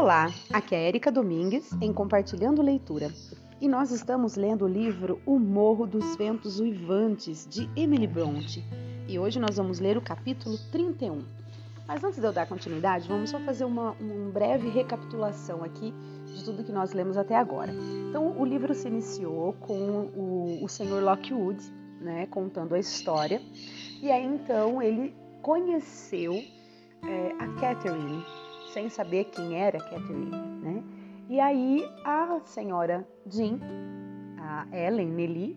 Olá, aqui é Erika Domingues em Compartilhando Leitura e nós estamos lendo o livro O Morro dos Ventos Uivantes de Emily Bronte e hoje nós vamos ler o capítulo 31. Mas antes de eu dar continuidade, vamos só fazer uma, uma breve recapitulação aqui de tudo que nós lemos até agora. Então, o livro se iniciou com o, o senhor Lockwood, né, contando a história, e aí então ele conheceu é, a Catherine, sem saber quem era Catherine, né? E aí a senhora Jean, a Ellen Nelly,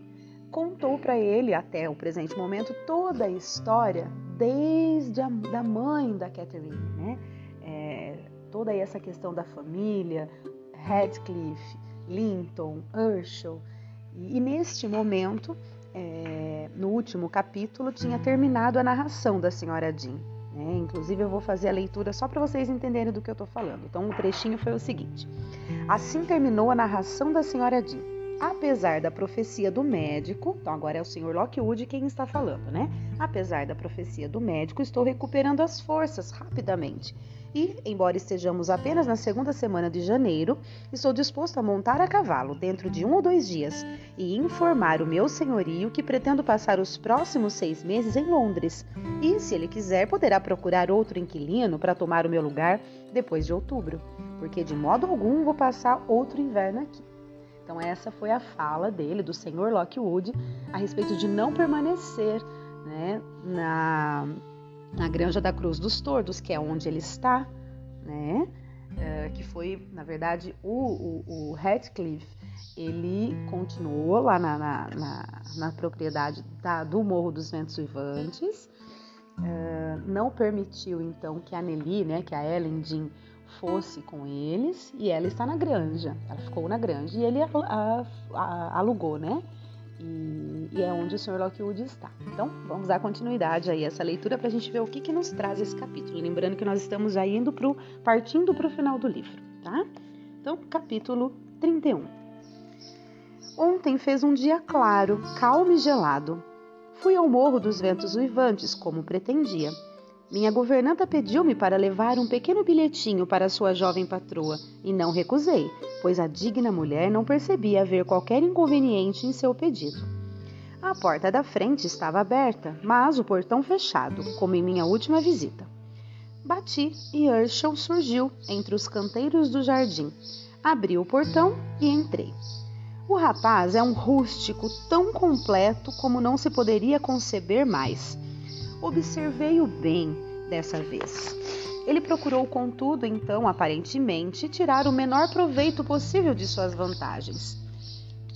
contou para ele até o presente momento toda a história desde a da mãe da Catherine, né? É, toda essa questão da família, Radcliffe, Linton, Herschel. E, e neste momento, é, no último capítulo, tinha terminado a narração da senhora Jean. Né? Inclusive, eu vou fazer a leitura só para vocês entenderem do que eu estou falando. Então, o trechinho foi o seguinte: Assim terminou a narração da senhora Jean. Apesar da profecia do médico, então agora é o senhor Lockwood quem está falando, né? Apesar da profecia do médico, estou recuperando as forças rapidamente e, embora estejamos apenas na segunda semana de janeiro, estou disposto a montar a cavalo dentro de um ou dois dias e informar o meu senhorio que pretendo passar os próximos seis meses em Londres e, se ele quiser, poderá procurar outro inquilino para tomar o meu lugar depois de outubro, porque de modo algum vou passar outro inverno aqui. Então, essa foi a fala dele, do senhor Lockwood, a respeito de não permanecer né, na na Granja da Cruz dos Tordos, que é onde ele está, né? É, que foi, na verdade, o, o, o ele continuou lá na, na, na, na propriedade da, do Morro dos Ventos Uivantes, é, não permitiu então que a Nelly, né, que a Ellen Jean fosse com eles, e ela está na granja, ela ficou na granja e ele a, a, a, alugou, né? E, e, é onde o Sr. Lockwood está. Então, vamos dar continuidade aí a essa leitura para a gente ver o que, que nos traz esse capítulo. Lembrando que nós estamos já indo pro, partindo para o final do livro, tá? Então, capítulo 31. Ontem fez um dia claro, calmo e gelado. Fui ao Morro dos Ventos Uivantes, como pretendia. Minha governanta pediu-me para levar um pequeno bilhetinho para sua jovem patroa e não recusei, pois a digna mulher não percebia haver qualquer inconveniente em seu pedido. A porta da frente estava aberta, mas o portão fechado, como em minha última visita. Bati e Herschel surgiu entre os canteiros do jardim. Abri o portão e entrei. O rapaz é um rústico tão completo como não se poderia conceber mais. Observei-o bem dessa vez. Ele procurou, contudo, então, aparentemente, tirar o menor proveito possível de suas vantagens.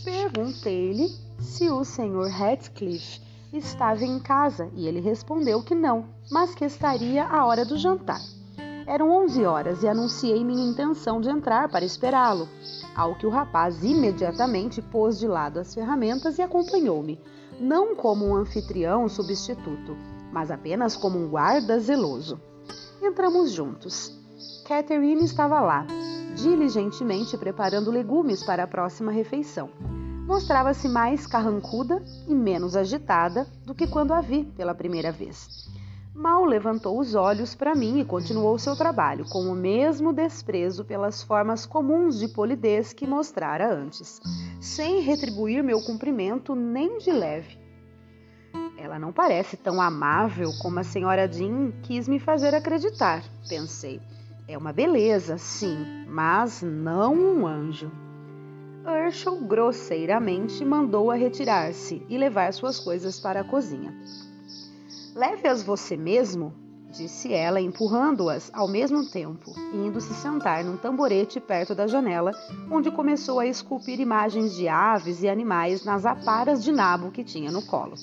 Perguntei-lhe se o Sr. Radcliffe estava em casa e ele respondeu que não, mas que estaria à hora do jantar. Eram onze horas e anunciei minha intenção de entrar para esperá-lo, ao que o rapaz imediatamente pôs de lado as ferramentas e acompanhou-me, não como um anfitrião substituto, mas apenas como um guarda zeloso. Entramos juntos. Catherine estava lá, diligentemente preparando legumes para a próxima refeição. Mostrava-se mais carrancuda e menos agitada do que quando a vi pela primeira vez. Mal levantou os olhos para mim e continuou seu trabalho, com o mesmo desprezo pelas formas comuns de polidez que mostrara antes, sem retribuir meu cumprimento nem de leve. Ela não parece tão amável como a senhora Jean quis me fazer acreditar, pensei. É uma beleza, sim, mas não um anjo. Herschel grosseiramente mandou-a retirar-se e levar suas coisas para a cozinha. Leve-as você mesmo, disse ela, empurrando-as ao mesmo tempo, indo se sentar num tamborete perto da janela, onde começou a esculpir imagens de aves e animais nas aparas de nabo que tinha no colo.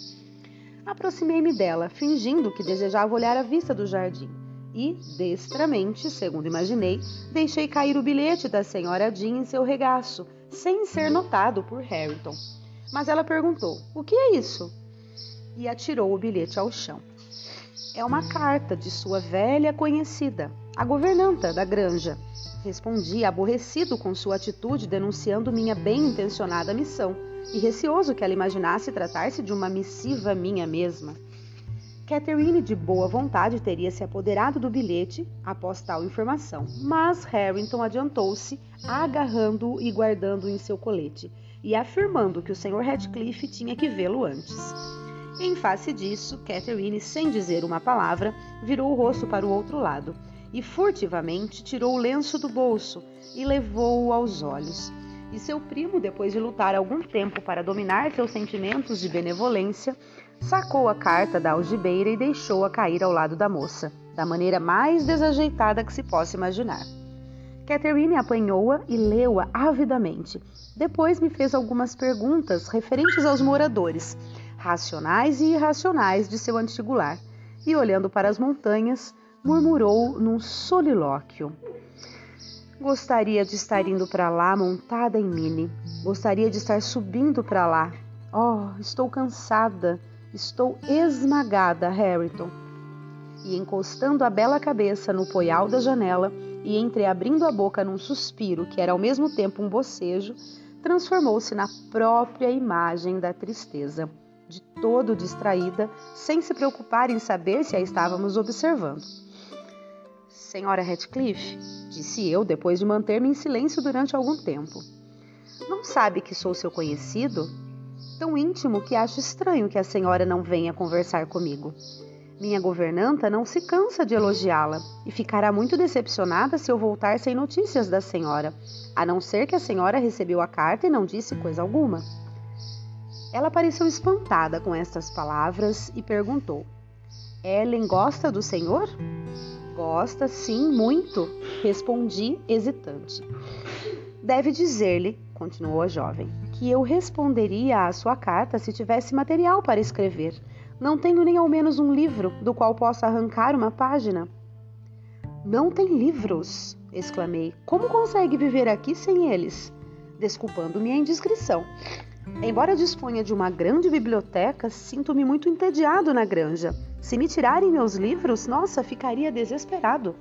Aproximei-me dela, fingindo que desejava olhar a vista do jardim. E, destramente, segundo imaginei, deixei cair o bilhete da senhora Jean em seu regaço, sem ser notado por Harrington. Mas ela perguntou: O que é isso? E atirou o bilhete ao chão. É uma carta de sua velha conhecida, a governanta da granja. Respondi, aborrecido com sua atitude, denunciando minha bem-intencionada missão e receoso que ela imaginasse tratar-se de uma missiva minha mesma. Catherine, de boa vontade, teria se apoderado do bilhete após tal informação, mas Harrington adiantou-se, agarrando-o e guardando-o em seu colete, e afirmando que o Sr. Radcliffe tinha que vê-lo antes. Em face disso, Catherine, sem dizer uma palavra, virou o rosto para o outro lado e furtivamente tirou o lenço do bolso e levou-o aos olhos. E seu primo, depois de lutar algum tempo para dominar seus sentimentos de benevolência, sacou a carta da algibeira e deixou-a cair ao lado da moça, da maneira mais desajeitada que se possa imaginar. Catherine apanhou-a e leu-a avidamente. Depois me fez algumas perguntas referentes aos moradores, racionais e irracionais de seu antigo lar, e olhando para as montanhas, murmurou num solilóquio. Gostaria de estar indo para lá montada em Mini. Gostaria de estar subindo para lá. Oh, estou cansada. Estou esmagada, Harrington. E encostando a bela cabeça no poial da janela e entreabrindo a boca num suspiro que era ao mesmo tempo um bocejo, transformou-se na própria imagem da tristeza, de todo distraída, sem se preocupar em saber se a estávamos observando. Senhora Ratcliffe, disse eu depois de manter-me em silêncio durante algum tempo. Não sabe que sou seu conhecido? Tão íntimo que acho estranho que a senhora não venha conversar comigo. Minha governanta não se cansa de elogiá-la e ficará muito decepcionada se eu voltar sem notícias da senhora, a não ser que a senhora recebeu a carta e não disse coisa alguma. Ela pareceu espantada com estas palavras e perguntou: Ellen gosta do senhor? Gosta, sim, muito, respondi hesitante. Deve dizer-lhe, continuou a jovem, que eu responderia à sua carta se tivesse material para escrever. Não tenho nem ao menos um livro do qual possa arrancar uma página. Não tem livros? exclamei. Como consegue viver aqui sem eles? Desculpando minha indiscrição. Embora disponha de uma grande biblioteca, sinto-me muito entediado na granja. Se me tirarem meus livros, nossa, ficaria desesperado.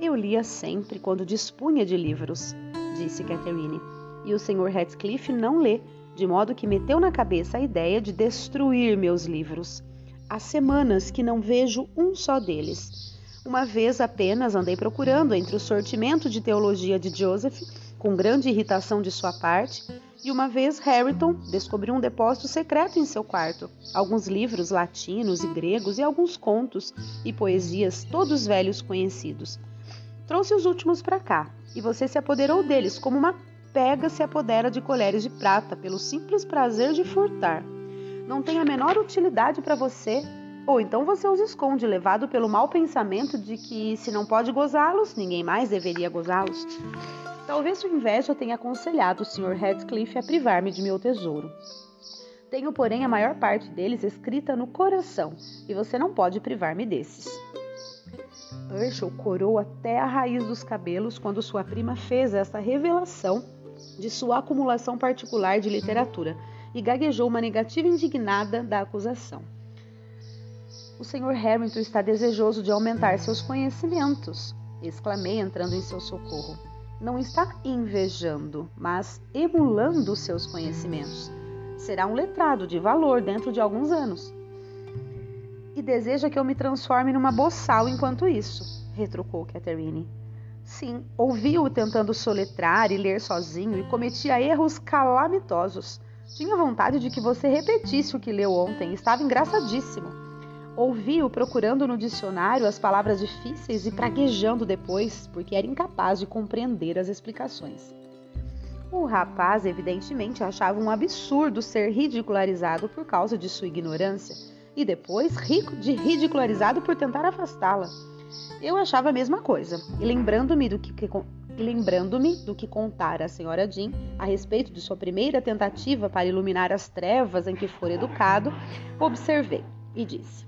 Eu lia sempre quando dispunha de livros, disse Catherine, e o Sr. Radcliffe não lê, de modo que meteu na cabeça a ideia de destruir meus livros. Há semanas que não vejo um só deles. Uma vez apenas andei procurando entre o sortimento de teologia de Joseph, com grande irritação de sua parte, e uma vez Harrington descobriu um depósito secreto em seu quarto, alguns livros latinos e gregos e alguns contos e poesias, todos velhos conhecidos. Trouxe os últimos para cá, e você se apoderou deles como uma pega se apodera de colheres de prata pelo simples prazer de furtar. Não tem a menor utilidade para você, ou então você os esconde, levado pelo mau pensamento de que se não pode gozá-los, ninguém mais deveria gozá-los. Talvez sua inveja tenha aconselhado o Sr. Radcliffe a privar-me de meu tesouro. Tenho, porém, a maior parte deles escrita no coração, e você não pode privar-me desses. Herschel corou até a raiz dos cabelos quando sua prima fez essa revelação de sua acumulação particular de literatura e gaguejou uma negativa indignada da acusação. O Sr. Hamilton está desejoso de aumentar seus conhecimentos, exclamei, entrando em seu socorro não está invejando, mas emulando seus conhecimentos. Será um letrado de valor dentro de alguns anos. E deseja que eu me transforme numa boçal enquanto isso, retrucou Catherine. Sim, ouvi-o tentando soletrar e ler sozinho e cometia erros calamitosos. Tinha vontade de que você repetisse o que leu ontem, estava engraçadíssimo. Ouvi-o procurando no dicionário as palavras difíceis e praguejando depois, porque era incapaz de compreender as explicações. O rapaz, evidentemente, achava um absurdo ser ridicularizado por causa de sua ignorância e depois de ridicularizado por tentar afastá-la. Eu achava a mesma coisa, e lembrando-me do que, que lembrando-me do que contara a senhora Jean a respeito de sua primeira tentativa para iluminar as trevas em que fora educado, observei e disse: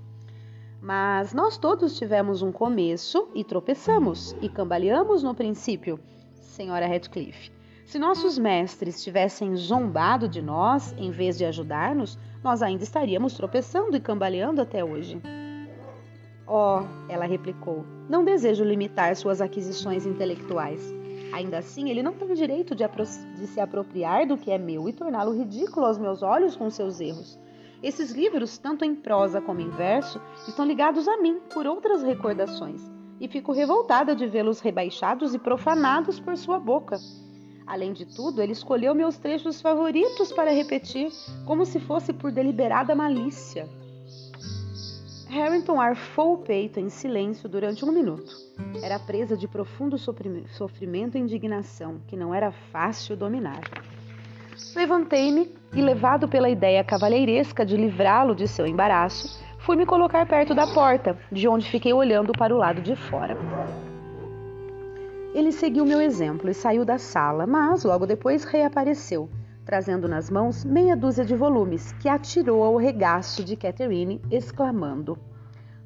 mas nós todos tivemos um começo e tropeçamos e cambaleamos no princípio, senhora Radcliffe. Se nossos mestres tivessem zombado de nós em vez de ajudar-nos, nós ainda estaríamos tropeçando e cambaleando até hoje. Oh, ela replicou, não desejo limitar suas aquisições intelectuais. Ainda assim, ele não tem direito de, de se apropriar do que é meu e torná-lo ridículo aos meus olhos com seus erros. Esses livros, tanto em prosa como em verso, estão ligados a mim por outras recordações, e fico revoltada de vê-los rebaixados e profanados por sua boca. Além de tudo, ele escolheu meus trechos favoritos para repetir, como se fosse por deliberada malícia. Harrington arfou o peito em silêncio durante um minuto. Era presa de profundo sofrimento e indignação que não era fácil dominar. Levantei-me e, levado pela ideia cavalheiresca de livrá-lo de seu embaraço, fui me colocar perto da porta, de onde fiquei olhando para o lado de fora. Ele seguiu meu exemplo e saiu da sala, mas logo depois reapareceu, trazendo nas mãos meia dúzia de volumes, que atirou ao regaço de Catherine, exclamando: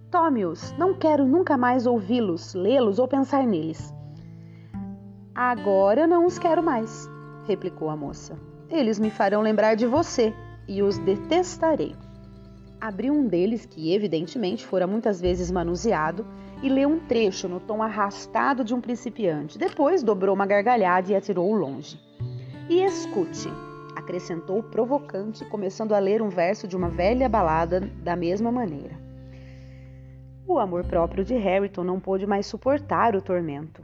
Tome-os, não quero nunca mais ouvi-los, lê-los ou pensar neles. Agora não os quero mais, replicou a moça. Eles me farão lembrar de você e os detestarei. Abriu um deles, que evidentemente fora muitas vezes manuseado, e leu um trecho no tom arrastado de um principiante. Depois dobrou uma gargalhada e atirou-o longe. E escute, acrescentou provocante, começando a ler um verso de uma velha balada da mesma maneira. O amor próprio de Harrington não pôde mais suportar o tormento.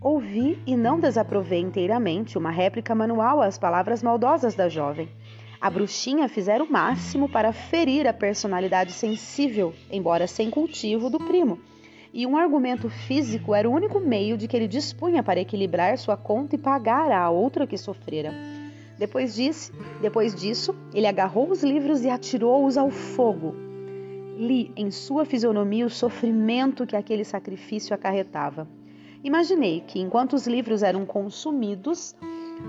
Ouvi e não desaprovei inteiramente uma réplica manual às palavras maldosas da jovem. A bruxinha fizera o máximo para ferir a personalidade sensível, embora sem cultivo, do primo e um argumento físico era o único meio de que ele dispunha para equilibrar sua conta e pagar à outra que sofrera. Depois disso, depois disso, ele agarrou os livros e atirou-os ao fogo. Li em sua fisionomia o sofrimento que aquele sacrifício acarretava. Imaginei que, enquanto os livros eram consumidos,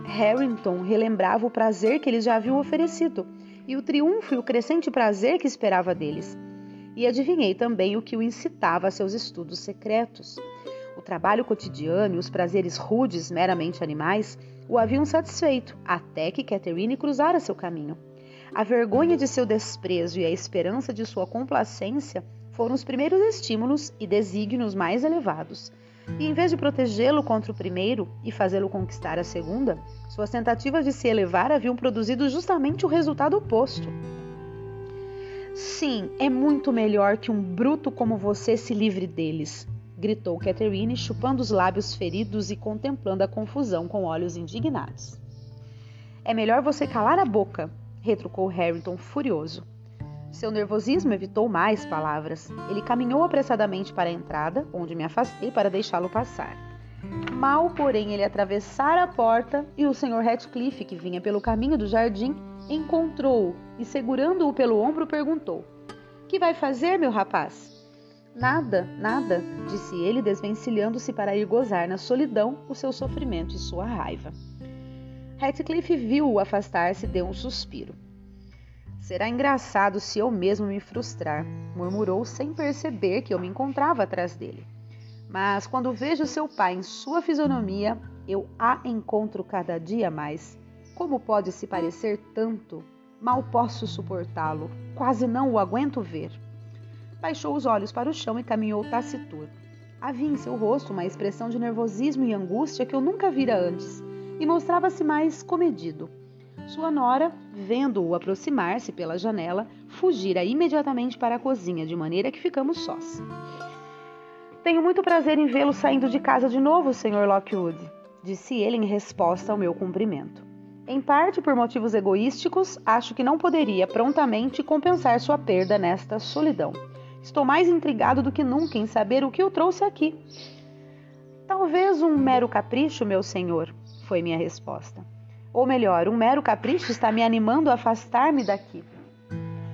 Harrington relembrava o prazer que eles já haviam oferecido e o triunfo e o crescente prazer que esperava deles e adivinhei também o que o incitava a seus estudos secretos. O trabalho cotidiano e os prazeres rudes, meramente animais, o haviam satisfeito, até que Catherine cruzara seu caminho. A vergonha de seu desprezo e a esperança de sua complacência foram os primeiros estímulos e desígnios mais elevados. E em vez de protegê-lo contra o primeiro e fazê-lo conquistar a segunda, suas tentativas de se elevar haviam produzido justamente o resultado oposto. Sim, é muito melhor que um bruto como você se livre deles, gritou Catherine, chupando os lábios feridos e contemplando a confusão com olhos indignados. É melhor você calar a boca, retrucou Harrington furioso. Seu nervosismo evitou mais palavras. Ele caminhou apressadamente para a entrada, onde me afastei para deixá-lo passar. Mal, porém, ele atravessara a porta e o Sr. Ratcliffe, que vinha pelo caminho do jardim, encontrou-o e, segurando-o pelo ombro, perguntou: Que vai fazer, meu rapaz? Nada, nada, disse ele, desvencilhando-se para ir gozar na solidão o seu sofrimento e sua raiva. Ratcliffe viu-o afastar-se e deu um suspiro. Será engraçado se eu mesmo me frustrar, murmurou sem perceber que eu me encontrava atrás dele. Mas quando vejo seu pai em sua fisionomia, eu a encontro cada dia mais. Como pode se parecer tanto? Mal posso suportá-lo, quase não o aguento ver. Baixou os olhos para o chão e caminhou taciturno. Havia em seu rosto uma expressão de nervosismo e angústia que eu nunca vira antes, e mostrava-se mais comedido. Sua nora, vendo-o aproximar-se pela janela, fugira imediatamente para a cozinha, de maneira que ficamos sós. Tenho muito prazer em vê-lo saindo de casa de novo, Sr. Lockwood, disse ele em resposta ao meu cumprimento. Em parte por motivos egoísticos, acho que não poderia prontamente compensar sua perda nesta solidão. Estou mais intrigado do que nunca em saber o que o trouxe aqui. Talvez um mero capricho, meu senhor, foi minha resposta. Ou melhor, um mero capricho está me animando a afastar-me daqui.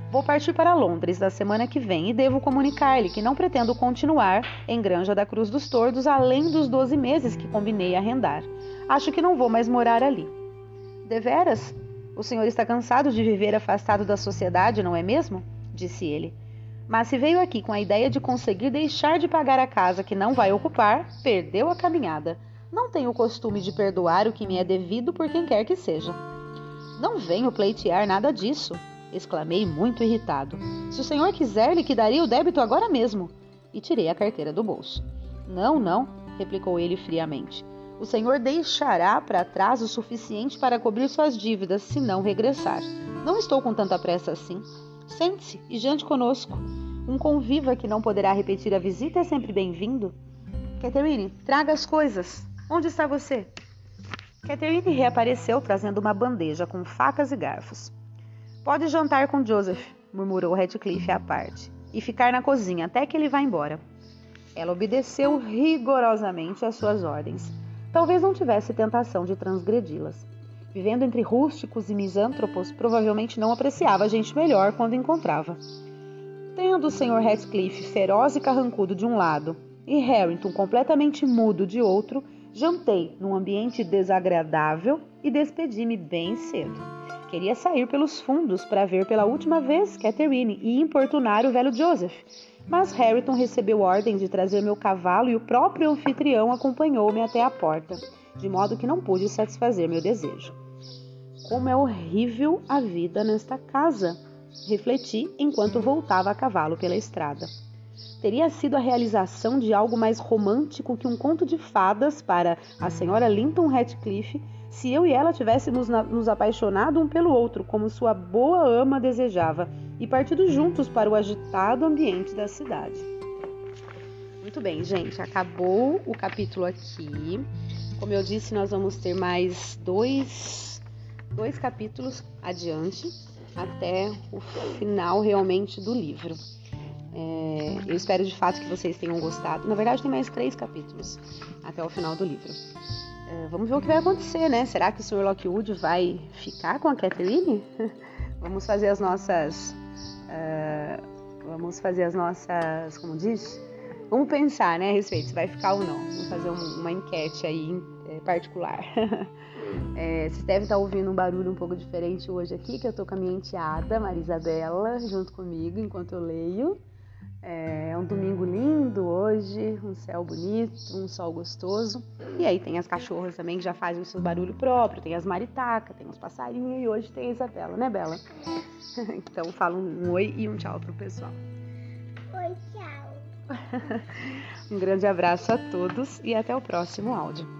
Vou partir para Londres na semana que vem e devo comunicar-lhe que não pretendo continuar em Granja da Cruz dos Tordos além dos 12 meses que combinei arrendar. Acho que não vou mais morar ali. Deveras? O senhor está cansado de viver afastado da sociedade, não é mesmo? disse ele. Mas se veio aqui com a ideia de conseguir deixar de pagar a casa que não vai ocupar, perdeu a caminhada. Não tenho o costume de perdoar o que me é devido por quem quer que seja. Não venho pleitear nada disso, exclamei muito irritado. Se o senhor quiser, liquidaria o débito agora mesmo. E tirei a carteira do bolso. Não, não, replicou ele friamente. O Senhor deixará para trás o suficiente para cobrir suas dívidas se não regressar. Não estou com tanta pressa assim. Sente-se e jante conosco. Um conviva que não poderá repetir a visita é sempre bem-vindo. Catherine, traga as coisas. Onde está você? Catherine reapareceu trazendo uma bandeja com facas e garfos. Pode jantar com Joseph, murmurou Radcliffe à parte, e ficar na cozinha até que ele vá embora. Ela obedeceu rigorosamente às suas ordens. Talvez não tivesse tentação de transgredi-las. Vivendo entre rústicos e misântropos, provavelmente não apreciava gente melhor quando encontrava. Tendo o Sr. Radcliffe feroz e carrancudo de um lado e Harrington completamente mudo de outro, jantei num ambiente desagradável e despedi-me bem cedo. Queria sair pelos fundos para ver pela última vez Catherine e importunar o velho Joseph, mas Harrington recebeu ordem de trazer meu cavalo e o próprio anfitrião acompanhou-me até a porta, de modo que não pude satisfazer meu desejo. Como é horrível a vida nesta casa, refleti enquanto voltava a cavalo pela estrada. Teria sido a realização de algo mais romântico que um conto de fadas para a senhora Linton Ratcliffe se eu e ela tivéssemos nos apaixonado um pelo outro, como sua boa ama desejava, e partido juntos para o agitado ambiente da cidade. Muito bem, gente, acabou o capítulo aqui. Como eu disse, nós vamos ter mais dois, dois capítulos adiante, até o final realmente do livro. É, eu espero de fato que vocês tenham gostado. Na verdade, tem mais três capítulos até o final do livro. É, vamos ver o que vai acontecer, né? Será que o Sr. Lockwood vai ficar com a Catherine? vamos fazer as nossas. Uh, vamos fazer as nossas. Como diz? Vamos pensar, né, a respeito se vai ficar ou não. Vamos fazer um, uma enquete aí é, particular. é, vocês devem estar ouvindo um barulho um pouco diferente hoje aqui, que eu tô com a minha enteada, Marisabela, junto comigo enquanto eu leio. É um domingo lindo hoje, um céu bonito, um sol gostoso. E aí tem as cachorras também que já fazem o seu barulho próprio, tem as maritacas, tem os passarinhos e hoje tem a Isabela, né, Bela? então fala um oi e um tchau pro pessoal. Oi, tchau. um grande abraço a todos e até o próximo áudio.